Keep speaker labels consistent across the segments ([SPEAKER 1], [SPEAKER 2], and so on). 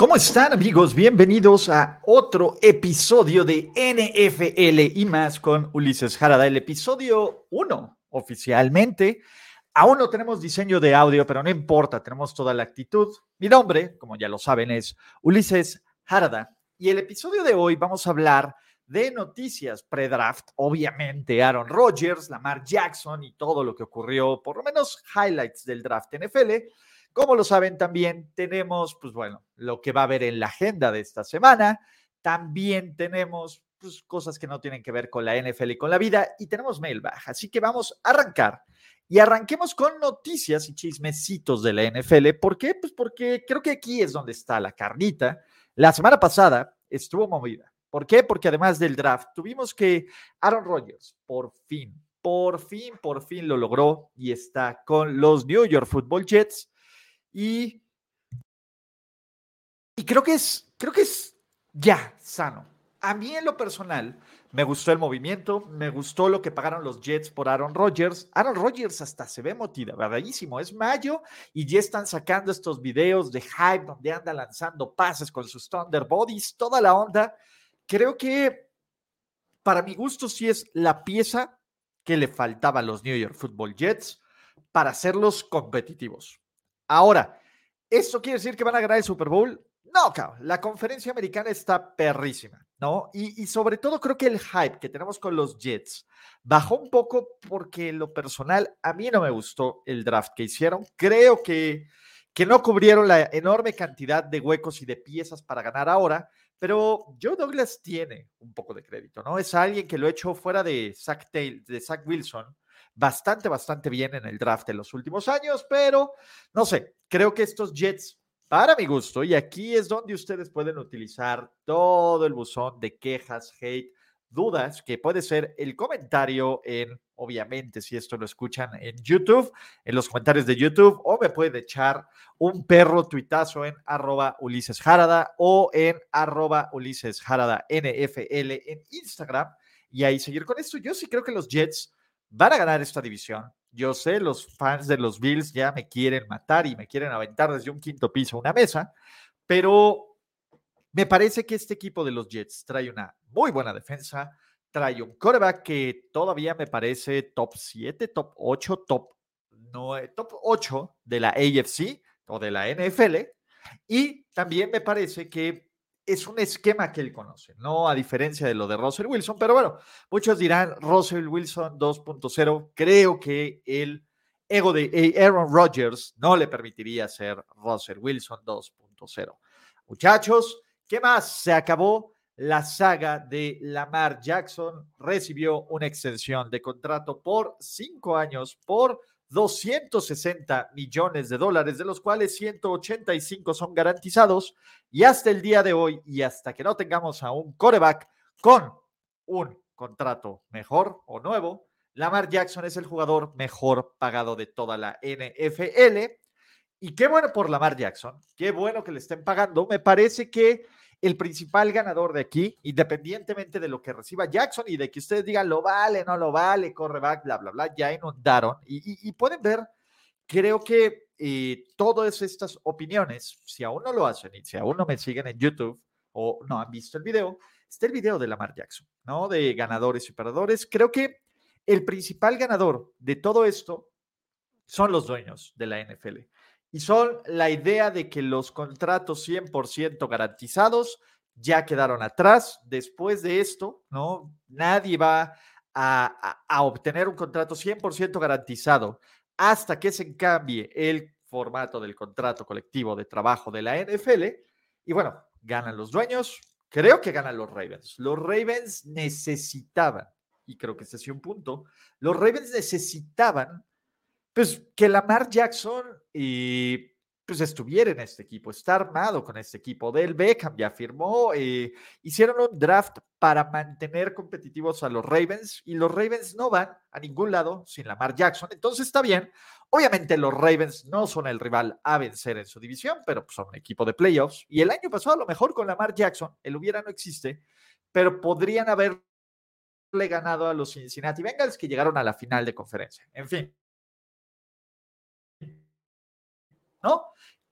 [SPEAKER 1] ¿Cómo están amigos? Bienvenidos a otro episodio de NFL y más con Ulises Jarada, el episodio 1 oficialmente. Aún no tenemos diseño de audio, pero no importa, tenemos toda la actitud. Mi nombre, como ya lo saben, es Ulises Jarada y el episodio de hoy vamos a hablar de noticias pre-draft, obviamente Aaron Rodgers, Lamar Jackson y todo lo que ocurrió, por lo menos highlights del draft NFL como lo saben también, tenemos, pues bueno, lo que va a haber en la agenda de esta semana. También tenemos pues, cosas que no tienen que ver con la NFL y con la vida. Y tenemos mail baja. Así que vamos a arrancar. Y arranquemos con noticias y chismecitos de la NFL. ¿Por qué? Pues porque creo que aquí es donde está la carnita. La semana pasada estuvo movida. ¿Por qué? Porque además del draft, tuvimos que Aaron Rodgers, por fin, por fin, por fin lo logró y está con los New York Football Jets y, y creo que es, creo que es ya sano. A mí en lo personal me gustó el movimiento, me gustó lo que pagaron los Jets por Aaron Rodgers. Aaron Rodgers hasta se ve motivadísimo. Es mayo y ya están sacando estos videos de hype donde anda lanzando pases con sus Thunder Bodies, toda la onda. Creo que para mi gusto sí es la pieza que le faltaba a los New York Football Jets para hacerlos competitivos. Ahora, ¿esto quiere decir que van a ganar el Super Bowl? No, cabrón, la conferencia americana está perrísima, ¿no? Y, sobre todo creo que el hype que tenemos con los Jets bajó un poco porque en lo personal a mí no me gustó el draft que hicieron. Creo que, que no cubrieron la enorme cantidad de huecos y de piezas para ganar ahora, pero Joe Douglas tiene un poco de crédito, ¿no? Es alguien que lo hecho fuera de Zach, Taylor, de Zach Wilson bastante, bastante bien en el draft en los últimos años, pero no sé, creo que estos Jets, para mi gusto, y aquí es donde ustedes pueden utilizar todo el buzón de quejas, hate, dudas, que puede ser el comentario en, obviamente, si esto lo escuchan en YouTube, en los comentarios de YouTube, o me pueden echar un perro tuitazo en arroba Ulises Jarada o en arroba Ulises Jarada NFL en Instagram y ahí seguir con esto. Yo sí creo que los Jets van a ganar esta división. Yo sé, los fans de los Bills ya me quieren matar y me quieren aventar desde un quinto piso a una mesa, pero me parece que este equipo de los Jets trae una muy buena defensa, trae un quarterback que todavía me parece top 7, top 8, top, 9, top 8 de la AFC o de la NFL. Y también me parece que es un esquema que él conoce, ¿no? A diferencia de lo de Russell Wilson, pero bueno, muchos dirán Russell Wilson 2.0, creo que el ego de eh, Aaron Rodgers no le permitiría ser Russell Wilson 2.0. Muchachos, ¿qué más? Se acabó la saga de Lamar Jackson, recibió una extensión de contrato por cinco años por 260 millones de dólares, de los cuales 185 son garantizados. Y hasta el día de hoy, y hasta que no tengamos a un coreback con un contrato mejor o nuevo, Lamar Jackson es el jugador mejor pagado de toda la NFL. Y qué bueno por Lamar Jackson, qué bueno que le estén pagando. Me parece que el principal ganador de aquí, independientemente de lo que reciba Jackson y de que ustedes digan lo vale, no lo vale, corre back, bla, bla, bla, ya inundaron. Y, pueden ver, creo que eh, todas estas opiniones, si aún no lo hacen y si aún no me siguen en YouTube o no han visto el video, está el video de Lamar Jackson, ¿no? De ganadores y perdedores. Creo que el principal ganador de todo esto son los dueños de la NFL y son la idea de que los contratos 100% garantizados ya quedaron atrás. Después de esto, ¿no? Nadie va a, a, obtener un contrato 100% garantizado hasta que se cambie el formato del contrato colectivo de trabajo de la NFL. Y bueno, ganan los dueños, creo que ganan los Ravens. Los Ravens necesitaban, y creo que ese es un punto, los Ravens necesitaban pues que Lamar Jackson y pues estuviera en este equipo, está armado con este equipo. Del Beckham ya firmó, eh, hicieron un draft para mantener competitivos a los Ravens y los Ravens no van a ningún lado sin Lamar Jackson, entonces está bien. Obviamente los Ravens no son el rival a vencer en su división, pero son un equipo de playoffs y el año pasado a lo mejor con Lamar Jackson, el hubiera no existe, pero podrían haberle ganado a los Cincinnati Bengals que llegaron a la final de conferencia. En fin, ¿no?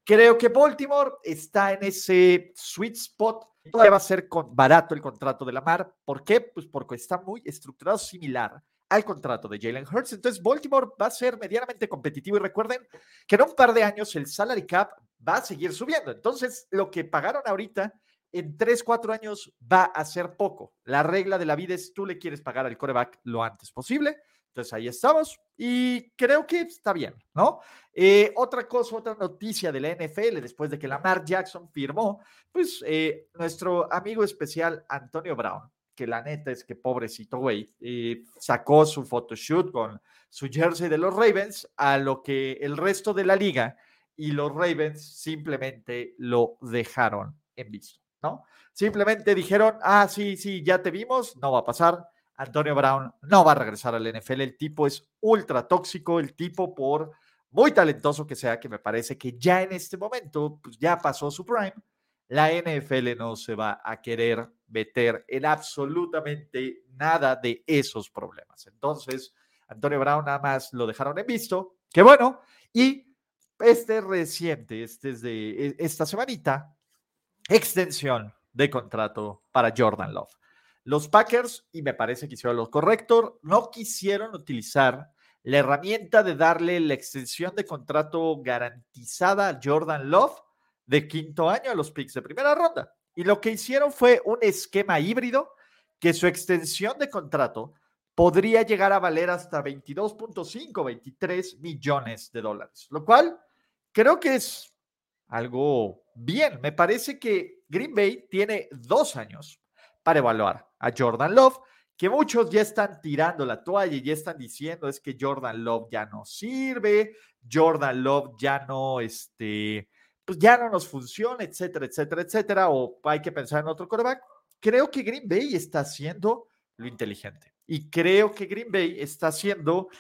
[SPEAKER 1] Creo que Baltimore está en ese sweet spot. Todavía va a ser con, barato el contrato de Lamar. ¿Por qué? Pues porque está muy estructurado similar al contrato de Jalen Hurts. Entonces, Baltimore va a ser medianamente competitivo y recuerden que en un par de años el salary cap va a seguir subiendo. Entonces, lo que pagaron ahorita en 3, 4 años va a ser poco. La regla de la vida es tú le quieres pagar al coreback lo antes posible. Entonces ahí estamos y creo que está bien, ¿no? Eh, otra cosa, otra noticia de la NFL después de que Lamar Jackson firmó, pues eh, nuestro amigo especial Antonio Brown que la neta es que pobrecito, güey, y sacó su photoshoot con su jersey de los Ravens, a lo que el resto de la liga y los Ravens simplemente lo dejaron en visto, ¿no? Simplemente dijeron, ah, sí, sí, ya te vimos, no va a pasar. Antonio Brown no va a regresar al NFL. El tipo es ultra tóxico, el tipo por muy talentoso que sea, que me parece que ya en este momento, pues ya pasó su prime, la NFL no se va a querer meter en absolutamente nada de esos problemas. Entonces, Antonio Brown nada más lo dejaron en visto, qué bueno, y este reciente, este es de e, esta semanita, extensión de contrato para Jordan Love. Los Packers, y me parece que hicieron lo correcto, no quisieron utilizar la herramienta de darle la extensión de contrato garantizada a Jordan Love de quinto año a los picks de primera ronda. Y lo que hicieron fue un esquema híbrido que su extensión de contrato podría llegar a valer hasta 22.5, 23 millones de dólares, lo cual creo que es algo bien. Me parece que Green Bay tiene dos años para evaluar a Jordan Love, que muchos ya están tirando la toalla y ya están diciendo es que Jordan Love ya no sirve, Jordan Love ya no, este, pues ya no nos funciona, etcétera, etcétera, etcétera, o hay que pensar en otro quarterback. Creo que Green Bay está haciendo lo inteligente y creo que Green Bay está haciendo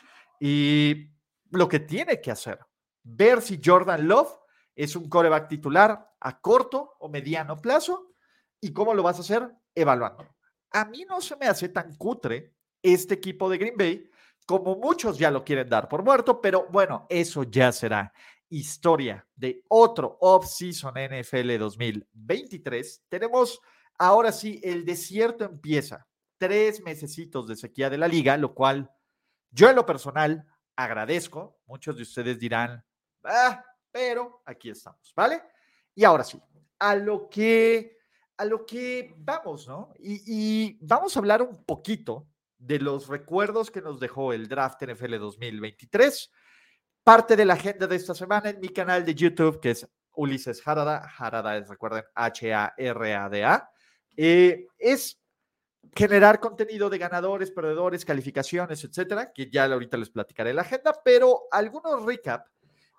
[SPEAKER 1] y lo que tiene que hacer. Ver si Jordan Love es un coreback titular a corto o mediano plazo y cómo lo vas a hacer evaluando. A mí no se me hace tan cutre este equipo de Green Bay como muchos ya lo quieren dar por muerto, pero bueno, eso ya será historia de otro off-season NFL 2023. Tenemos ahora sí, el desierto empieza. Tres mesecitos de sequía de la liga, lo cual yo en lo personal agradezco. Muchos de ustedes dirán, ah, pero aquí estamos, ¿vale? Y ahora sí, a lo que, a lo que vamos, ¿no? Y, vamos a hablar un poquito de los recuerdos que nos dejó el draft NFL 2023 parte de la agenda de esta semana en mi canal de YouTube, que es Ulises Harada. Harada es, recuerden, H-A-R-A-D-A. Eh, es generar contenido de ganadores, perdedores, calificaciones, etcétera, que ya ahorita les platicaré la agenda, pero algunos recap.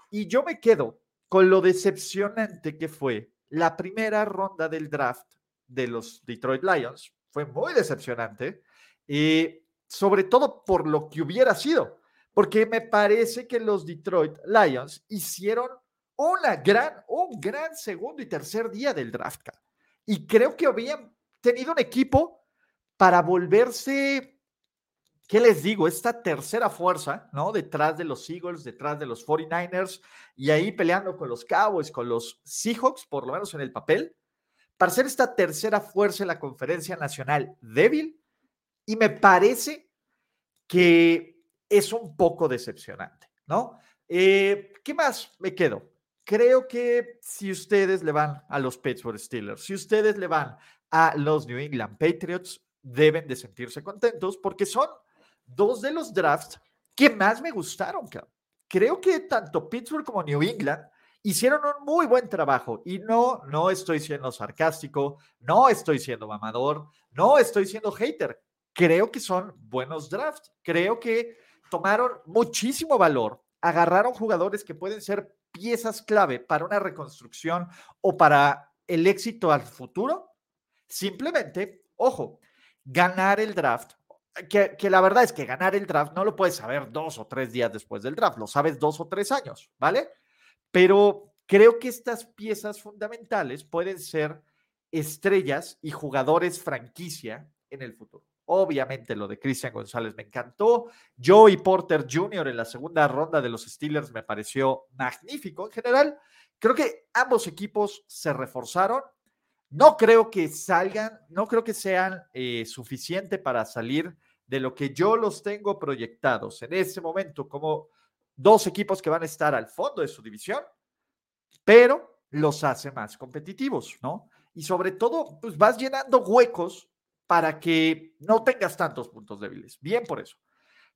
[SPEAKER 1] Y yo me quedo con lo decepcionante que fue la primera ronda del draft de los Detroit Lions. Fue muy decepcionante, y sobre todo por lo que hubiera sido porque me parece que los Detroit Lions hicieron una gran, un gran segundo y tercer día del draft. Y creo que habían tenido un equipo para volverse, ¿qué les digo? Esta tercera fuerza, ¿no? Detrás de los Eagles, detrás de los 49ers y ahí peleando con los Cowboys, con los Seahawks, por lo menos en el papel, para ser esta tercera fuerza en la conferencia nacional débil. Y me parece que es un poco decepcionante, ¿no? Eh, ¿Qué más me quedo? Creo que si ustedes le van a los Pittsburgh Steelers, si ustedes le van a los New England Patriots, deben de sentirse contentos porque son dos de los drafts que más me gustaron. Creo que tanto Pittsburgh como New England hicieron un muy buen trabajo y no, no estoy siendo sarcástico, no estoy siendo mamador, no estoy siendo hater. Creo que son buenos drafts. Creo que tomaron muchísimo valor, agarraron jugadores que pueden ser piezas clave para una reconstrucción o para el éxito al futuro. Simplemente, ojo, ganar el draft, que, que, la verdad es que ganar el draft no lo puedes saber dos o tres días después del draft, lo sabes dos o tres años, ¿vale? Pero creo que estas piezas fundamentales pueden ser estrellas y jugadores franquicia en el futuro. Obviamente lo de Cristian González me encantó. Joey Porter Jr. en la segunda ronda de los Steelers me pareció magnífico. En general, Creo que ambos equipos se reforzaron. No creo que salgan, no creo que sean eh, suficiente para salir de lo que yo los tengo proyectados en este momento como dos equipos que van a estar al fondo de su división, pero los hace más competitivos, ¿no? Y sobre todo, pues vas llenando huecos para que no tengas tantos puntos débiles. Bien por eso.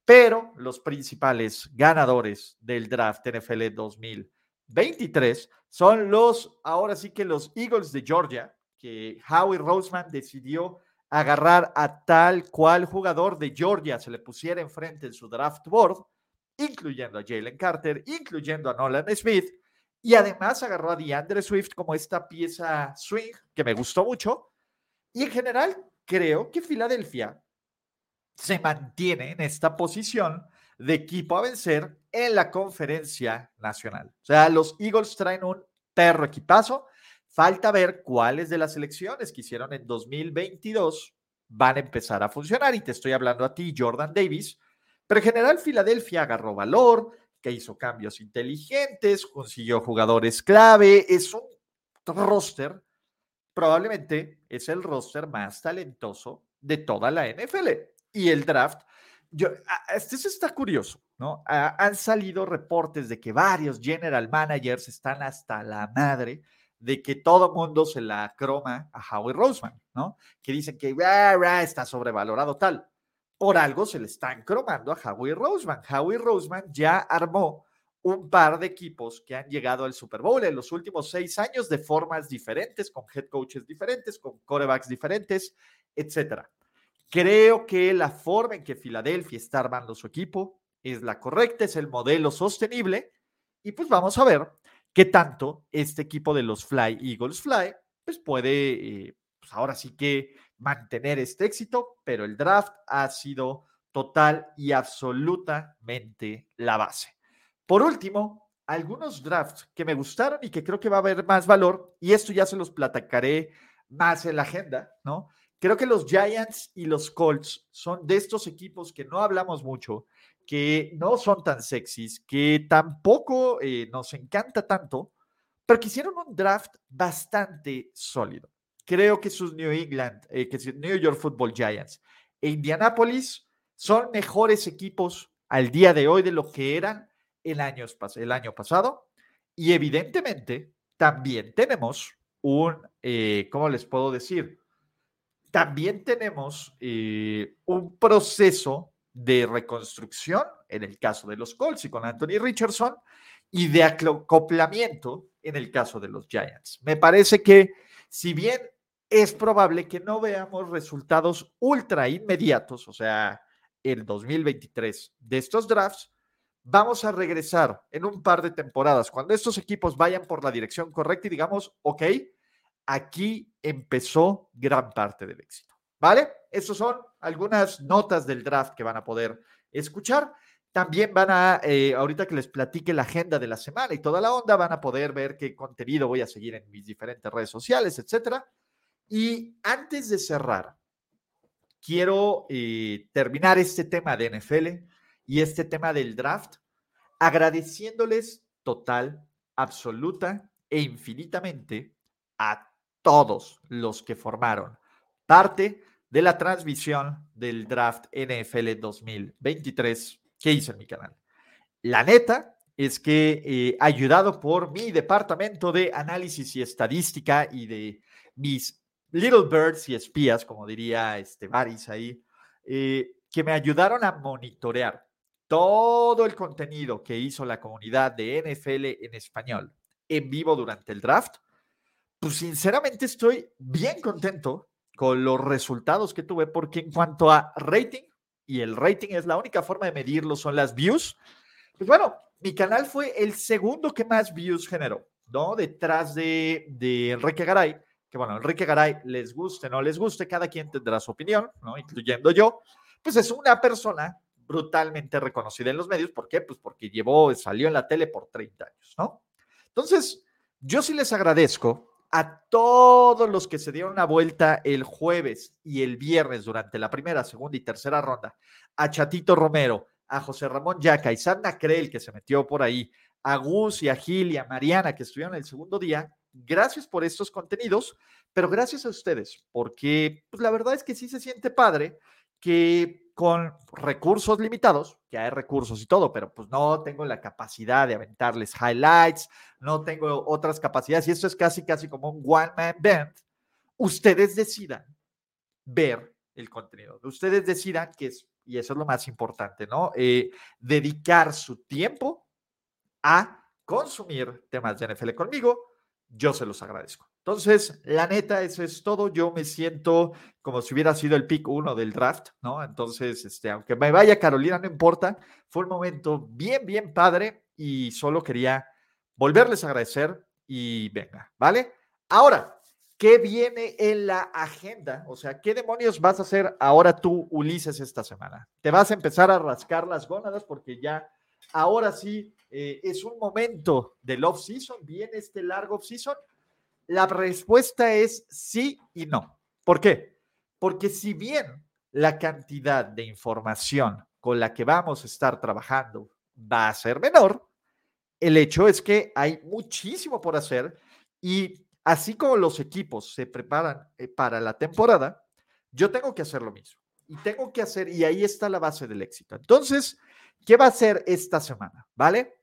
[SPEAKER 1] Pero los principales ganadores del draft NFL 2023 son los, ahora sí que los Eagles de Georgia, que Howie Roseman decidió agarrar a tal cual jugador de Georgia se le pusiera enfrente en su draft board, incluyendo a Jalen Carter, incluyendo a Nolan Smith, y además agarró a DeAndre Swift como esta pieza swing que me gustó mucho. Y en general, creo que Filadelfia se mantiene en esta posición de equipo a vencer en la conferencia nacional. O sea, los Eagles traen un perro equipazo. Falta ver cuáles de las elecciones que hicieron en 2022 van a empezar a funcionar. Y te estoy hablando a ti, Jordan Davis. Pero en general, Filadelfia agarró valor, que hizo cambios inteligentes, consiguió jugadores clave. Es un roster, probablemente es el roster más talentoso de toda la NFL y el draft. Yo, este está curioso, ¿no? han salido reportes de que varios general managers están hasta la madre de que todo mundo se la croma a Howie Roseman, ¿no? Que dicen que está sobrevalorado tal. Por algo se le están cromando a Howie Roseman. Howie Roseman ya armó un par de equipos que han llegado al Super Bowl en los últimos seis años de formas diferentes, con head coaches diferentes, con corebacks diferentes, etcétera. Creo que la forma en que Filadelfia está armando su equipo es la correcta, es el modelo sostenible. Y pues vamos a ver qué tanto este equipo de los Fly Eagles Fly, pues puede, eh, pues ahora sí que mantener este éxito, pero el draft ha sido total y absolutamente la base. Por último, algunos drafts que me gustaron y que creo que va a haber más valor, y esto ya se los platicaré más en la agenda, ¿no? Creo que los Giants y los Colts son de estos equipos que no hablamos mucho, que no son tan sexys, que tampoco eh, nos encanta tanto, pero que hicieron un draft bastante sólido. Creo que sus New England, eh, que sus New York Football Giants e Indianapolis son mejores equipos al día de hoy de lo que eran el año, el año pasado. Y evidentemente también tenemos un, eh, ¿cómo les puedo decir? También tenemos un proceso de reconstrucción, en el caso de los Colts y con Anthony Richardson, y de acoplamiento en el caso de los Giants. Me parece que si bien es probable que no veamos resultados ultra inmediatos, o sea, el 2023 de estos drafts, vamos a regresar en un par de temporadas, cuando estos equipos vayan por la dirección correcta y digamos, ok, aquí empezó gran parte del éxito. ¿Vale? Estas son algunas notas del draft que van a poder escuchar. También van a, eh, ahorita que les platique la agenda de la semana y toda la onda, van a poder ver qué contenido voy a seguir en mis diferentes redes sociales, etcétera. Y antes de cerrar, quiero eh, terminar este tema de NFL y este tema del draft agradeciéndoles total, absoluta e infinitamente a todos los que formaron parte de la transmisión del draft NFL 2023 que hice en mi canal. La neta es que eh, ayudado por mi departamento de análisis y estadística y de mis little birds y espías, como diría este Baris ahí, eh, que me ayudaron a monitorear todo el contenido que hizo la comunidad de NFL en español en vivo durante el draft pues sinceramente estoy bien contento con los resultados que tuve, porque en cuanto a rating, y el rating es la única forma de medirlo, son las views, pues bueno, mi canal fue el segundo que más views generó, ¿no? Detrás de, de Enrique Garay, que bueno, Enrique Garay, les guste, no les guste, cada quien tendrá su opinión, ¿no? Incluyendo yo, pues es una persona brutalmente reconocida en los medios, ¿por qué? Pues porque llevó, salió en la tele por 30 años, ¿no? Entonces, yo sí les agradezco a todos los que se dieron una vuelta el jueves y el viernes durante la primera, segunda y tercera ronda, a Chatito Romero, a José Ramón Yaca y Sandra Creel, que se metió por ahí, a Gus y a Gil y a Mariana que estuvieron el segundo día. Gracias por estos contenidos, pero gracias a ustedes, porque pues, la verdad es que sí se siente padre que con recursos limitados, que hay recursos y todo, pero pues no tengo la capacidad de aventarles highlights, no tengo otras capacidades, y esto es casi, casi como un one-man band, ustedes decidan ver el contenido, ustedes decidan que es, y eso es lo más importante, ¿no? Eh, dedicar su tiempo a consumir temas de NFL conmigo, yo se los agradezco. Entonces, la neta, eso es todo. Yo me siento como si hubiera sido el pick uno del draft, ¿no? Entonces, este, aunque me vaya Carolina, no importa. Fue un momento bien, bien padre y solo quería volverles a agradecer y venga, ¿vale? Ahora, ¿qué viene en la agenda? O sea, ¿qué demonios vas a hacer ahora tú, Ulises, esta semana? ¿Te vas a empezar a rascar las gónadas porque ya, ahora sí, eh, es un momento del off-season, viene este largo off-season? La respuesta es sí y no. ¿Por qué? Porque si bien la cantidad de información con la que vamos a estar trabajando va a ser menor, el hecho es que hay muchísimo por hacer y así como los equipos se preparan eh, para la temporada, yo tengo que hacer lo mismo. Y tengo que hacer, y ahí está la base del éxito. Entonces, ¿qué va a hacer esta semana? ¿Vale?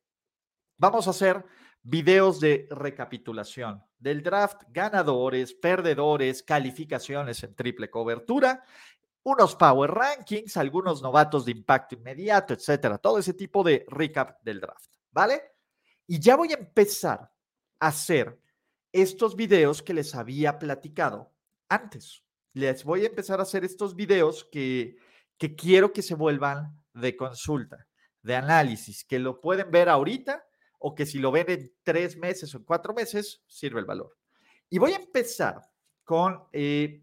[SPEAKER 1] Vamos a hacer videos de recapitulación del draft, ganadores, perdedores, calificaciones en triple cobertura, unos power rankings, algunos novatos de impacto inmediato, etcétera, todo ese tipo de recap del draft, ¿vale? Y ya voy a empezar a hacer estos videos que les había platicado antes. Les voy a empezar a hacer estos videos que, que quiero que se vuelvan de consulta, de análisis, que lo pueden ver ahorita o que si lo ven en tres meses o en cuatro meses, sirve el valor. Y voy a empezar con eh,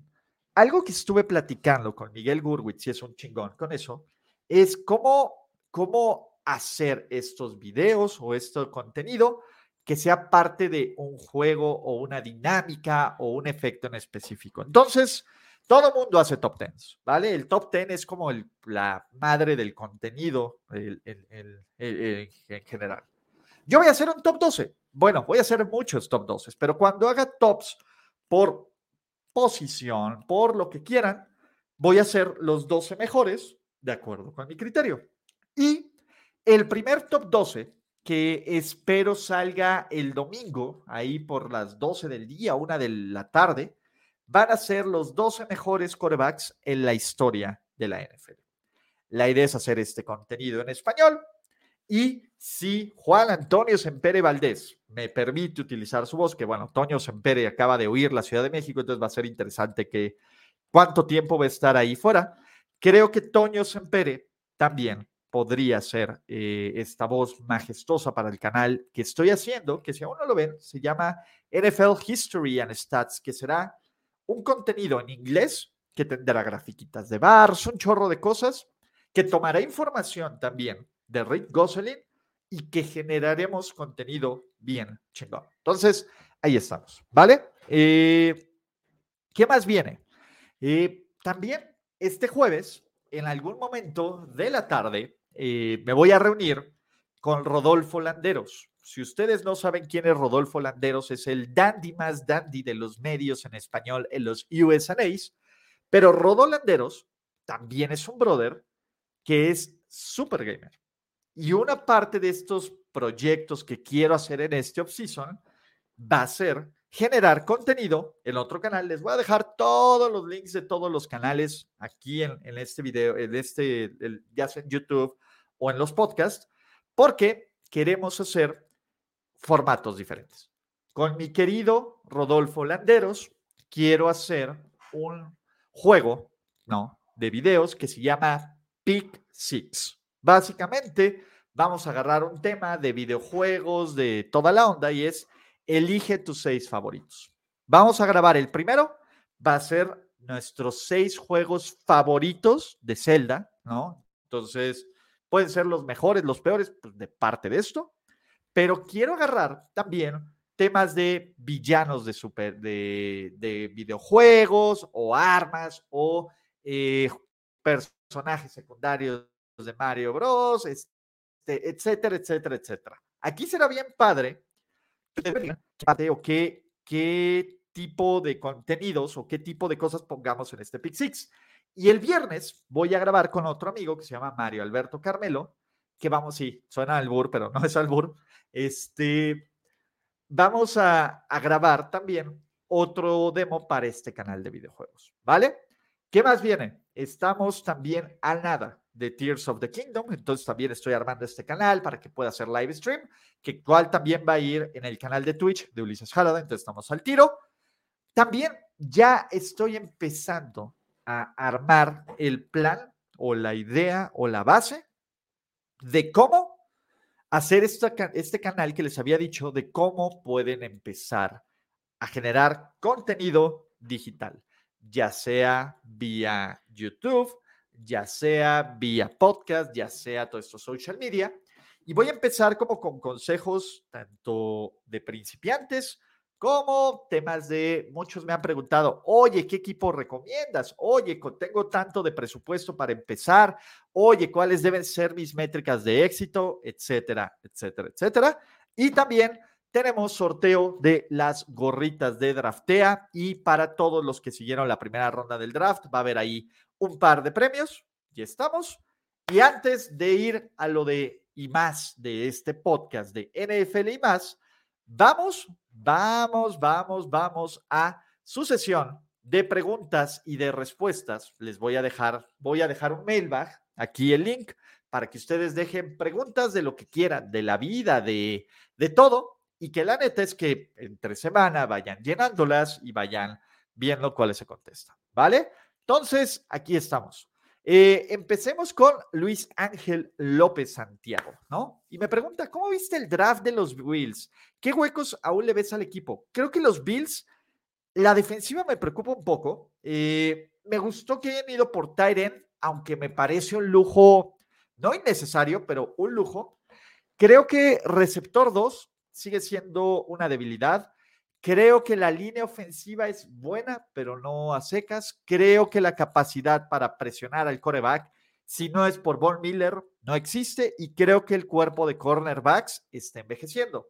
[SPEAKER 1] algo que estuve platicando con Miguel Gurwitz, y es un chingón con eso, es cómo, cómo hacer estos videos o este contenido que sea parte de un juego o una dinámica o un efecto en específico. Entonces, todo mundo hace top tens, ¿vale? El top ten es como la madre del contenido en general. Yo voy a hacer un top 12. Bueno, voy a hacer muchos top 12, pero cuando haga tops por posición, por lo que quieran, voy a hacer los 12 mejores de acuerdo con mi criterio. Y el primer top 12, que espero salga el domingo, ahí por las 12 del día, una de la tarde, van a ser los 12 mejores corebacks en la historia de la NFL. La idea es hacer este contenido en español y si Juan Antonio Sempere Valdés me permite utilizar su voz, que bueno, Toño Sempere acaba de huir la Ciudad de México, entonces va a ser interesante que cuánto tiempo va a estar ahí fuera. Creo que Toño Sempere también podría ser eh, esta voz majestuosa para el canal que estoy haciendo, que si aún no lo ven, se llama NFL History and Stats, que será un contenido en inglés que tendrá grafiquitas de bars, un chorro de cosas, que tomará información también de Rick Gosselin y que generaremos contenido bien chingón. Entonces, ahí estamos, ¿vale? Eh, ¿Qué más viene? Eh, también este jueves, en algún momento de la tarde, eh, me voy a reunir con Rodolfo Landeros. Si ustedes no saben quién es Rodolfo Landeros, es el dandy más dandy de los medios en español en los USAs, pero Rodolfo Landeros también es un brother que es super gamer. Y una parte de estos proyectos que quiero hacer en este off-season va a ser generar contenido en otro canal. Les voy a dejar todos los links de todos los canales aquí en, este video, en este, ya sea en YouTube o en los podcasts, porque queremos hacer formatos diferentes. Con mi querido Rodolfo Landeros, quiero hacer un juego, ¿no? De videos que se llama Pick Six. Básicamente, vamos a agarrar un tema de videojuegos, de toda la onda, y es elige tus seis favoritos. Vamos a grabar el primero, va a ser nuestros seis juegos favoritos de Zelda, ¿no? Entonces, pueden ser los mejores, los peores, pues, de parte de esto, pero quiero agarrar también temas de villanos de, super, de, videojuegos o armas o eh, personajes secundarios de Mario Bros, este, etcétera, etcétera, etcétera. Aquí será bien padre o qué, qué tipo de contenidos o qué tipo de cosas pongamos en este Pick Six. Y el viernes voy a grabar con otro amigo que se llama Mario Alberto Carmelo, que vamos, sí, suena albur, pero no es albur. Este, vamos a, a grabar también otro demo para este canal de videojuegos, ¿vale? ¿Qué más viene? Estamos también a nada de Tears of the Kingdom, entonces también estoy armando este canal para que pueda hacer live stream, que cual también va a ir en el canal de Twitch de Ulises Jalada, entonces estamos al tiro. También ya estoy empezando a armar el plan o la idea o la base de cómo hacer este canal que les había dicho, de cómo pueden empezar a generar contenido digital, ya sea vía YouTube, ya sea vía podcast, ya sea todo esto social media. Y voy a empezar como con consejos tanto de principiantes como temas de, muchos me han preguntado, oye, ¿qué equipo recomiendas? Oye, tengo tanto de presupuesto para empezar. Oye, ¿cuáles deben ser mis métricas de éxito? Etcétera, etcétera, etcétera. Y también tenemos sorteo de las gorritas de Draftea y para todos los que siguieron la primera ronda del draft va a haber ahí un par de premios. Y estamos. Y antes de ir a lo de y más de este podcast de NFL y más, vamos, vamos, vamos, vamos a su sesión de preguntas y de respuestas. Les voy a dejar, voy a dejar un mailbag, aquí el link, para que ustedes dejen preguntas de lo que quieran, de la vida, de, de todo, y que la neta es que entre semana vayan llenándolas y vayan viendo cuáles se contestan, ¿vale? Entonces, aquí estamos. Eh, empecemos con Luis Ángel López Santiago, ¿no? Y me pregunta, ¿cómo viste el draft de los Bills? ¿Qué huecos aún le ves al equipo? Creo que los Bills, la defensiva me preocupa un poco. Eh, me gustó que hayan ido por Tyren, aunque me parece un lujo, no innecesario, pero un lujo. Creo que receptor 2 sigue siendo una debilidad. Creo que la línea ofensiva es buena, pero no a secas. Creo que la capacidad para presionar al coreback, si no es por Von Miller, no existe. Y creo que el cuerpo de cornerbacks está envejeciendo.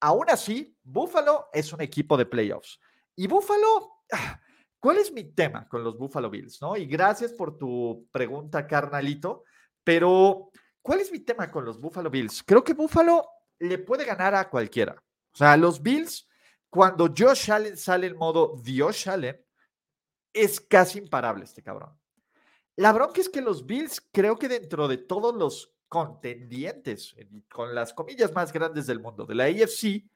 [SPEAKER 1] Aún así, Buffalo es un equipo de playoffs. Y Buffalo, ah, ¿cuál es mi tema con los Buffalo Bills? ¿no? Y gracias por tu pregunta, carnalito. Pero, ¿cuál es mi tema con los Buffalo Bills? Creo que Buffalo le puede ganar a cualquiera. O sea, los Bills cuando Josh Allen sale en modo Dios Allen, es casi imparable este cabrón. La bronca es que los Bills, creo que dentro de todos los contendientes, con las comillas más grandes del mundo, de la AFC,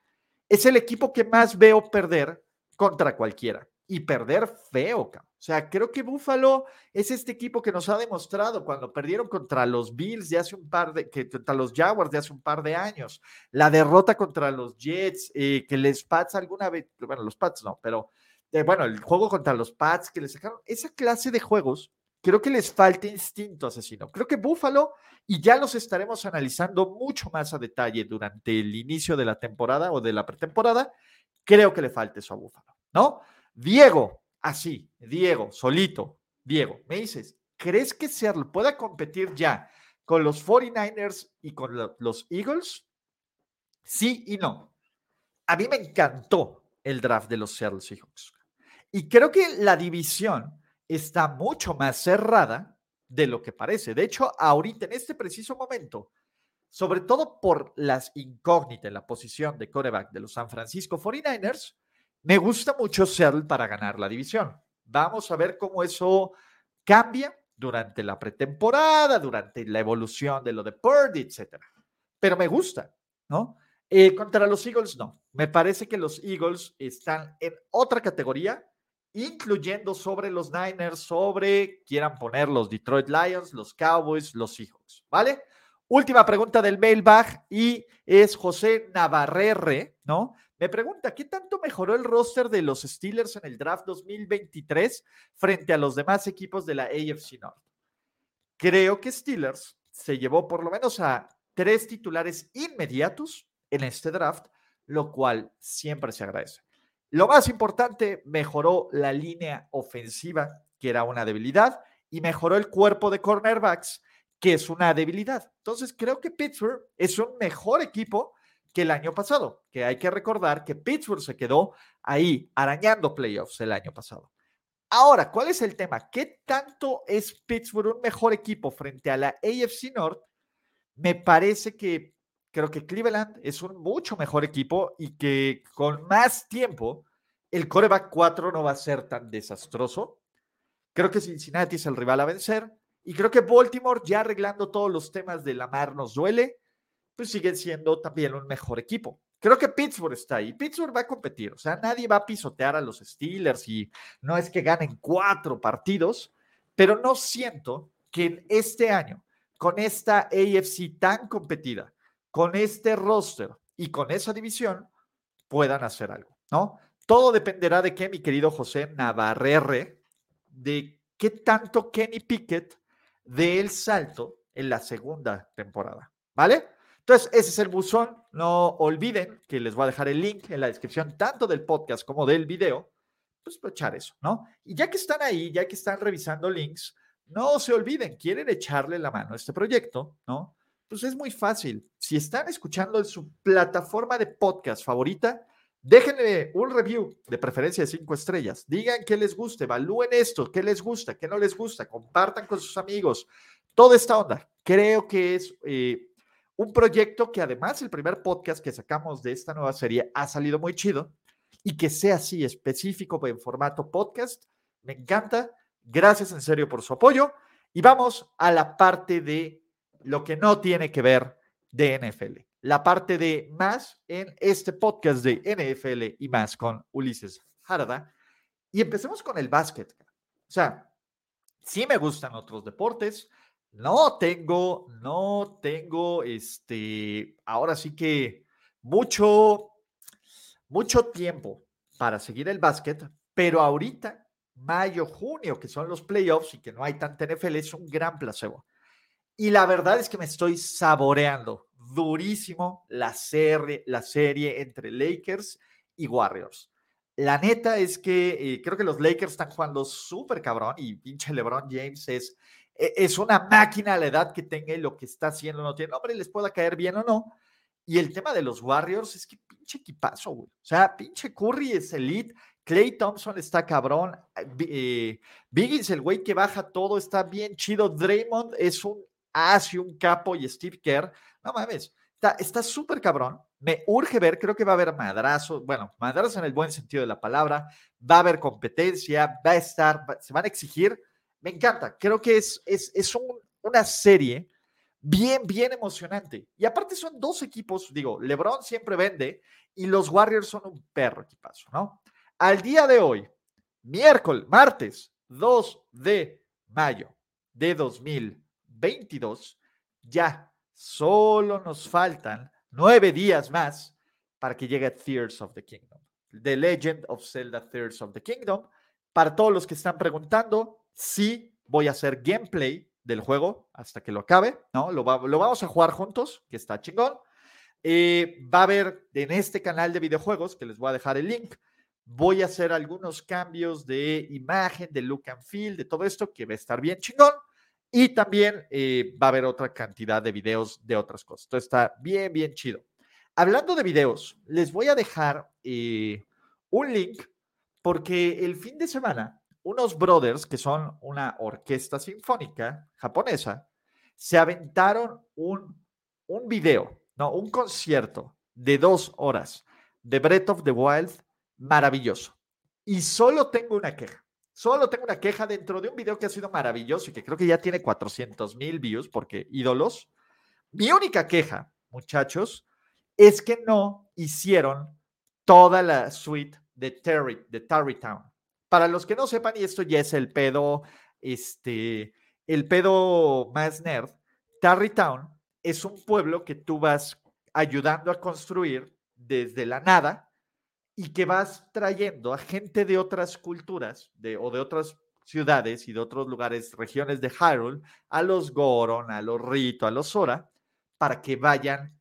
[SPEAKER 1] es el equipo que más veo perder contra cualquiera. Y perder feo, cabrón. O sea, creo que Buffalo es este equipo que nos ha demostrado cuando perdieron contra los Bills de hace un par de, que, contra los Jaguars de hace un par de años, la derrota contra los Jets, eh, que les Pats alguna vez, bueno, los Pats no, pero eh, bueno, el juego contra los Pats que les sacaron, esa clase de juegos, creo que les falta instinto asesino. Creo que Buffalo, y ya los estaremos analizando mucho más a detalle durante el inicio de la temporada o de la pretemporada, creo que le falta eso a Buffalo, ¿no? Diego, así, Diego, solito, Diego, me dices, ¿crees que Seattle pueda competir ya con los 49ers y con los Eagles? Sí y no. A mí me encantó el draft de los Seattle Seahawks. Y creo que la división está mucho más cerrada de lo que parece. De hecho, ahorita, en este preciso momento, sobre todo por las incógnitas en la posición de coreback de los San Francisco 49ers, me gusta mucho Seattle para ganar la división. Vamos a ver cómo eso cambia durante la pretemporada, durante la evolución de lo de Purdy, etc. Pero me gusta, ¿no? Eh, contra los Eagles, no. Me parece que los Eagles están en otra categoría, incluyendo sobre los Niners, sobre, quieran poner los Detroit Lions, los Cowboys, los Seahawks, ¿vale? Última pregunta del mailbag y es José Navarrere, ¿no? Me pregunta, ¿qué tanto mejoró el roster de los Steelers en el draft 2023 frente a los demás equipos de la AFC North? Creo que Steelers se llevó por lo menos a tres titulares inmediatos en este draft, lo cual siempre se agradece. Lo más importante, mejoró la línea ofensiva, que era una debilidad, y mejoró el cuerpo de cornerbacks, que es una debilidad. Entonces, creo que Pittsburgh es un mejor equipo que el año pasado, que hay que recordar que Pittsburgh se quedó ahí arañando playoffs el año pasado. Ahora, ¿cuál es el tema? ¿Qué tanto es Pittsburgh un mejor equipo frente a la AFC North? Me parece que creo que Cleveland es un mucho mejor equipo y que con más tiempo el coreback 4 no va a ser tan desastroso. Creo que Cincinnati es el rival a vencer y creo que Baltimore ya arreglando todos los temas de la mar nos duele, pues sigue siendo también un mejor equipo. Creo que Pittsburgh está ahí. Pittsburgh va a competir. O sea, nadie va a pisotear a los Steelers y no es que ganen cuatro partidos, pero no siento que en este año, con esta AFC tan competida, con este roster y con esa división, puedan hacer algo, ¿no? Todo dependerá de qué, mi querido José Navarrete, de qué tanto Kenny Pickett dé el salto en la segunda temporada, ¿vale? Entonces, ese es el buzón. No olviden que les voy a dejar el link en la descripción, tanto del podcast como del video. Pues echar eso, ¿no? Y ya que están ahí, ya que están revisando links, no se olviden, quieren echarle la mano a este proyecto, ¿no? Pues es muy fácil. Si están escuchando en su plataforma de podcast favorita, déjenle un review de preferencia de cinco estrellas. Digan qué les gusta, evalúen esto, qué les gusta, qué no les gusta, compartan con sus amigos. Toda esta onda. Creo que es eh, un proyecto que además el primer podcast que sacamos de esta nueva serie ha salido muy chido y que sea así específico en formato podcast. Me encanta. Gracias en serio por su apoyo. Y vamos a la parte de lo que no tiene que ver de NFL. La parte de más en este podcast de NFL y más con Ulises Jarada. Y empecemos con el básquet. O sea, sí me gustan otros deportes, no tengo, no tengo, este, ahora sí que mucho, mucho tiempo para seguir el básquet, pero ahorita, mayo, junio, que son los playoffs y que no hay tanta NFL, es un gran placebo. Y la verdad es que me estoy saboreando durísimo la serie, la serie entre Lakers y Warriors. La neta es que eh, creo que los Lakers están jugando súper cabrón y pinche LeBron James es es una máquina a la edad que tenga y lo que está haciendo no tiene nombre, les pueda caer bien o no. Y el tema de los Warriors es que pinche equipazo, güey. O sea, pinche Curry es elite, Clay Thompson está cabrón, eh, Biggins, el güey que baja todo, está bien chido, Draymond es un as un capo y Steve Kerr, no mames, está súper cabrón. Me urge ver, creo que va a haber madrazos, bueno, madrazos en el buen sentido de la palabra, va a haber competencia, va a estar, se van a exigir me encanta. Creo que es, es, es una serie bien, bien emocionante. Y aparte son dos equipos, digo, LeBron siempre vende y los Warriors son un perro equipazo, ¿no? Al día de hoy, miércoles, martes 2 de mayo de 2022, ya solo nos faltan nueve días más para que llegue Tears of the Kingdom. The Legend of Zelda Tears of the Kingdom. Para todos los que están preguntando, sí voy a hacer gameplay del juego hasta que lo acabe, ¿no? Lo, vamos a jugar juntos, que está chingón. Eh, va a haber en este canal de videojuegos, que les voy a dejar el link, voy a hacer algunos cambios de imagen, de look and feel, de todo esto, que va a estar bien chingón. Y también eh, va a haber otra cantidad de videos de otras cosas. Esto está bien, bien chido. Hablando de videos, les voy a dejar eh, un link porque el fin de semana unos brothers que son una orquesta sinfónica japonesa se aventaron un, un video, no, un concierto de dos horas de Breath of the Wild maravilloso. Y solo tengo una queja. Solo tengo una queja dentro de un video que ha sido maravilloso y que creo que ya tiene 400 mil views porque ídolos. Mi única queja, muchachos, es que no hicieron toda la suite de Terry, de Tarrytown. Para los que no sepan, y esto ya es el pedo, este, el pedo más nerd, Tarrytown es un pueblo que tú vas ayudando a construir desde la nada y que vas trayendo a gente de otras culturas de, o de otras ciudades y de otros lugares, regiones de Hyrule, a los Goron, a los Rito, a los Sora, para que vayan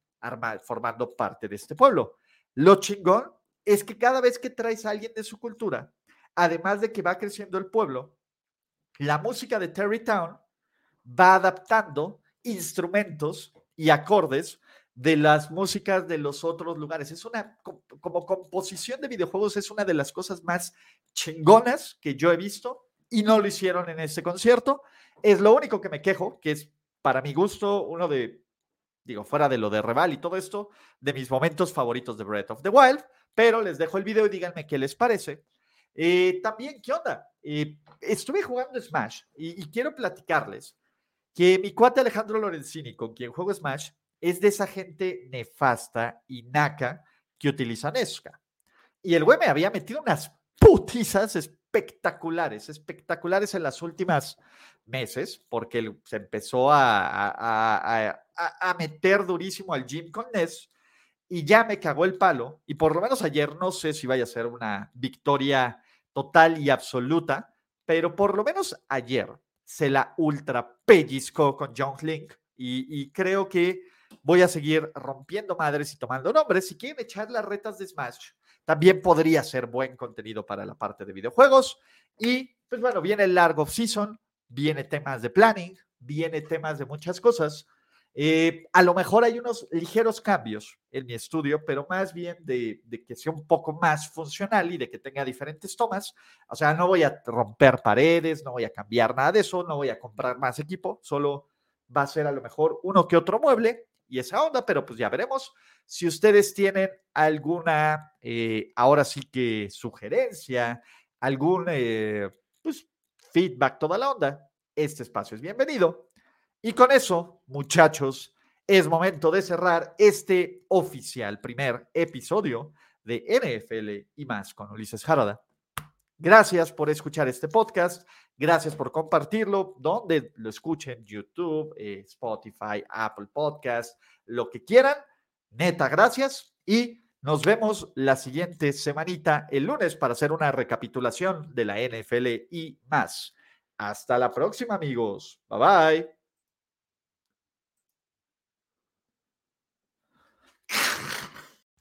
[SPEAKER 1] formando parte de este pueblo. Lo chingón es que cada vez que traes a alguien de su cultura, además de que va creciendo el pueblo, la música de Terrytown va adaptando instrumentos y acordes de las músicas de los otros lugares. Es una, como composición de videojuegos, es una de las cosas más chingonas que yo he visto y no lo hicieron en este concierto. Es lo único que me quejo, que es para mi gusto uno de, digo, fuera de lo de Reval y todo esto, de mis momentos favoritos de Breath of the Wild, pero les dejo el video y díganme qué les parece. Eh, también, ¿qué onda? Eh, estuve jugando Smash y, y quiero platicarles que mi cuate Alejandro Lorenzini, con quien juego Smash, es de esa gente nefasta y naca que utiliza Nesca. Y el güey me había metido unas putizas espectaculares, espectaculares en las últimas meses, porque se empezó a, a, meter durísimo al gym con Nes y ya me cagó el palo. Y por lo menos ayer no sé si vaya a ser una victoria total y absoluta, pero por lo menos ayer se la ultra pellizcó con John Link y, y creo que voy a seguir rompiendo madres y tomando nombres. Si quieren echar las retas de Smash, también podría ser buen contenido para la parte de videojuegos. Y pues bueno, viene el largo season, viene temas de planning, viene temas de muchas cosas. Eh, a lo mejor hay unos ligeros cambios en mi estudio, pero más bien de, que sea un poco más funcional y de que tenga diferentes tomas. O sea, no voy a romper paredes, no voy a cambiar nada de eso, no voy a comprar más equipo, solo va a ser a lo mejor uno que otro mueble y esa onda, pero pues ya veremos. Si ustedes tienen alguna, eh, ahora sí que sugerencia, algún eh, pues, feedback, toda la onda, este espacio es bienvenido. Y con eso, muchachos, es momento de cerrar este oficial primer episodio de NFL y más con Ulises Jarada. Gracias por escuchar este podcast. Gracias por compartirlo, donde lo escuchen, YouTube, eh, Spotify, Apple Podcast, lo que quieran. Neta, gracias. Y nos vemos la siguiente semanita, el lunes, para hacer una recapitulación de la NFL y más. Hasta la próxima, amigos. Bye bye.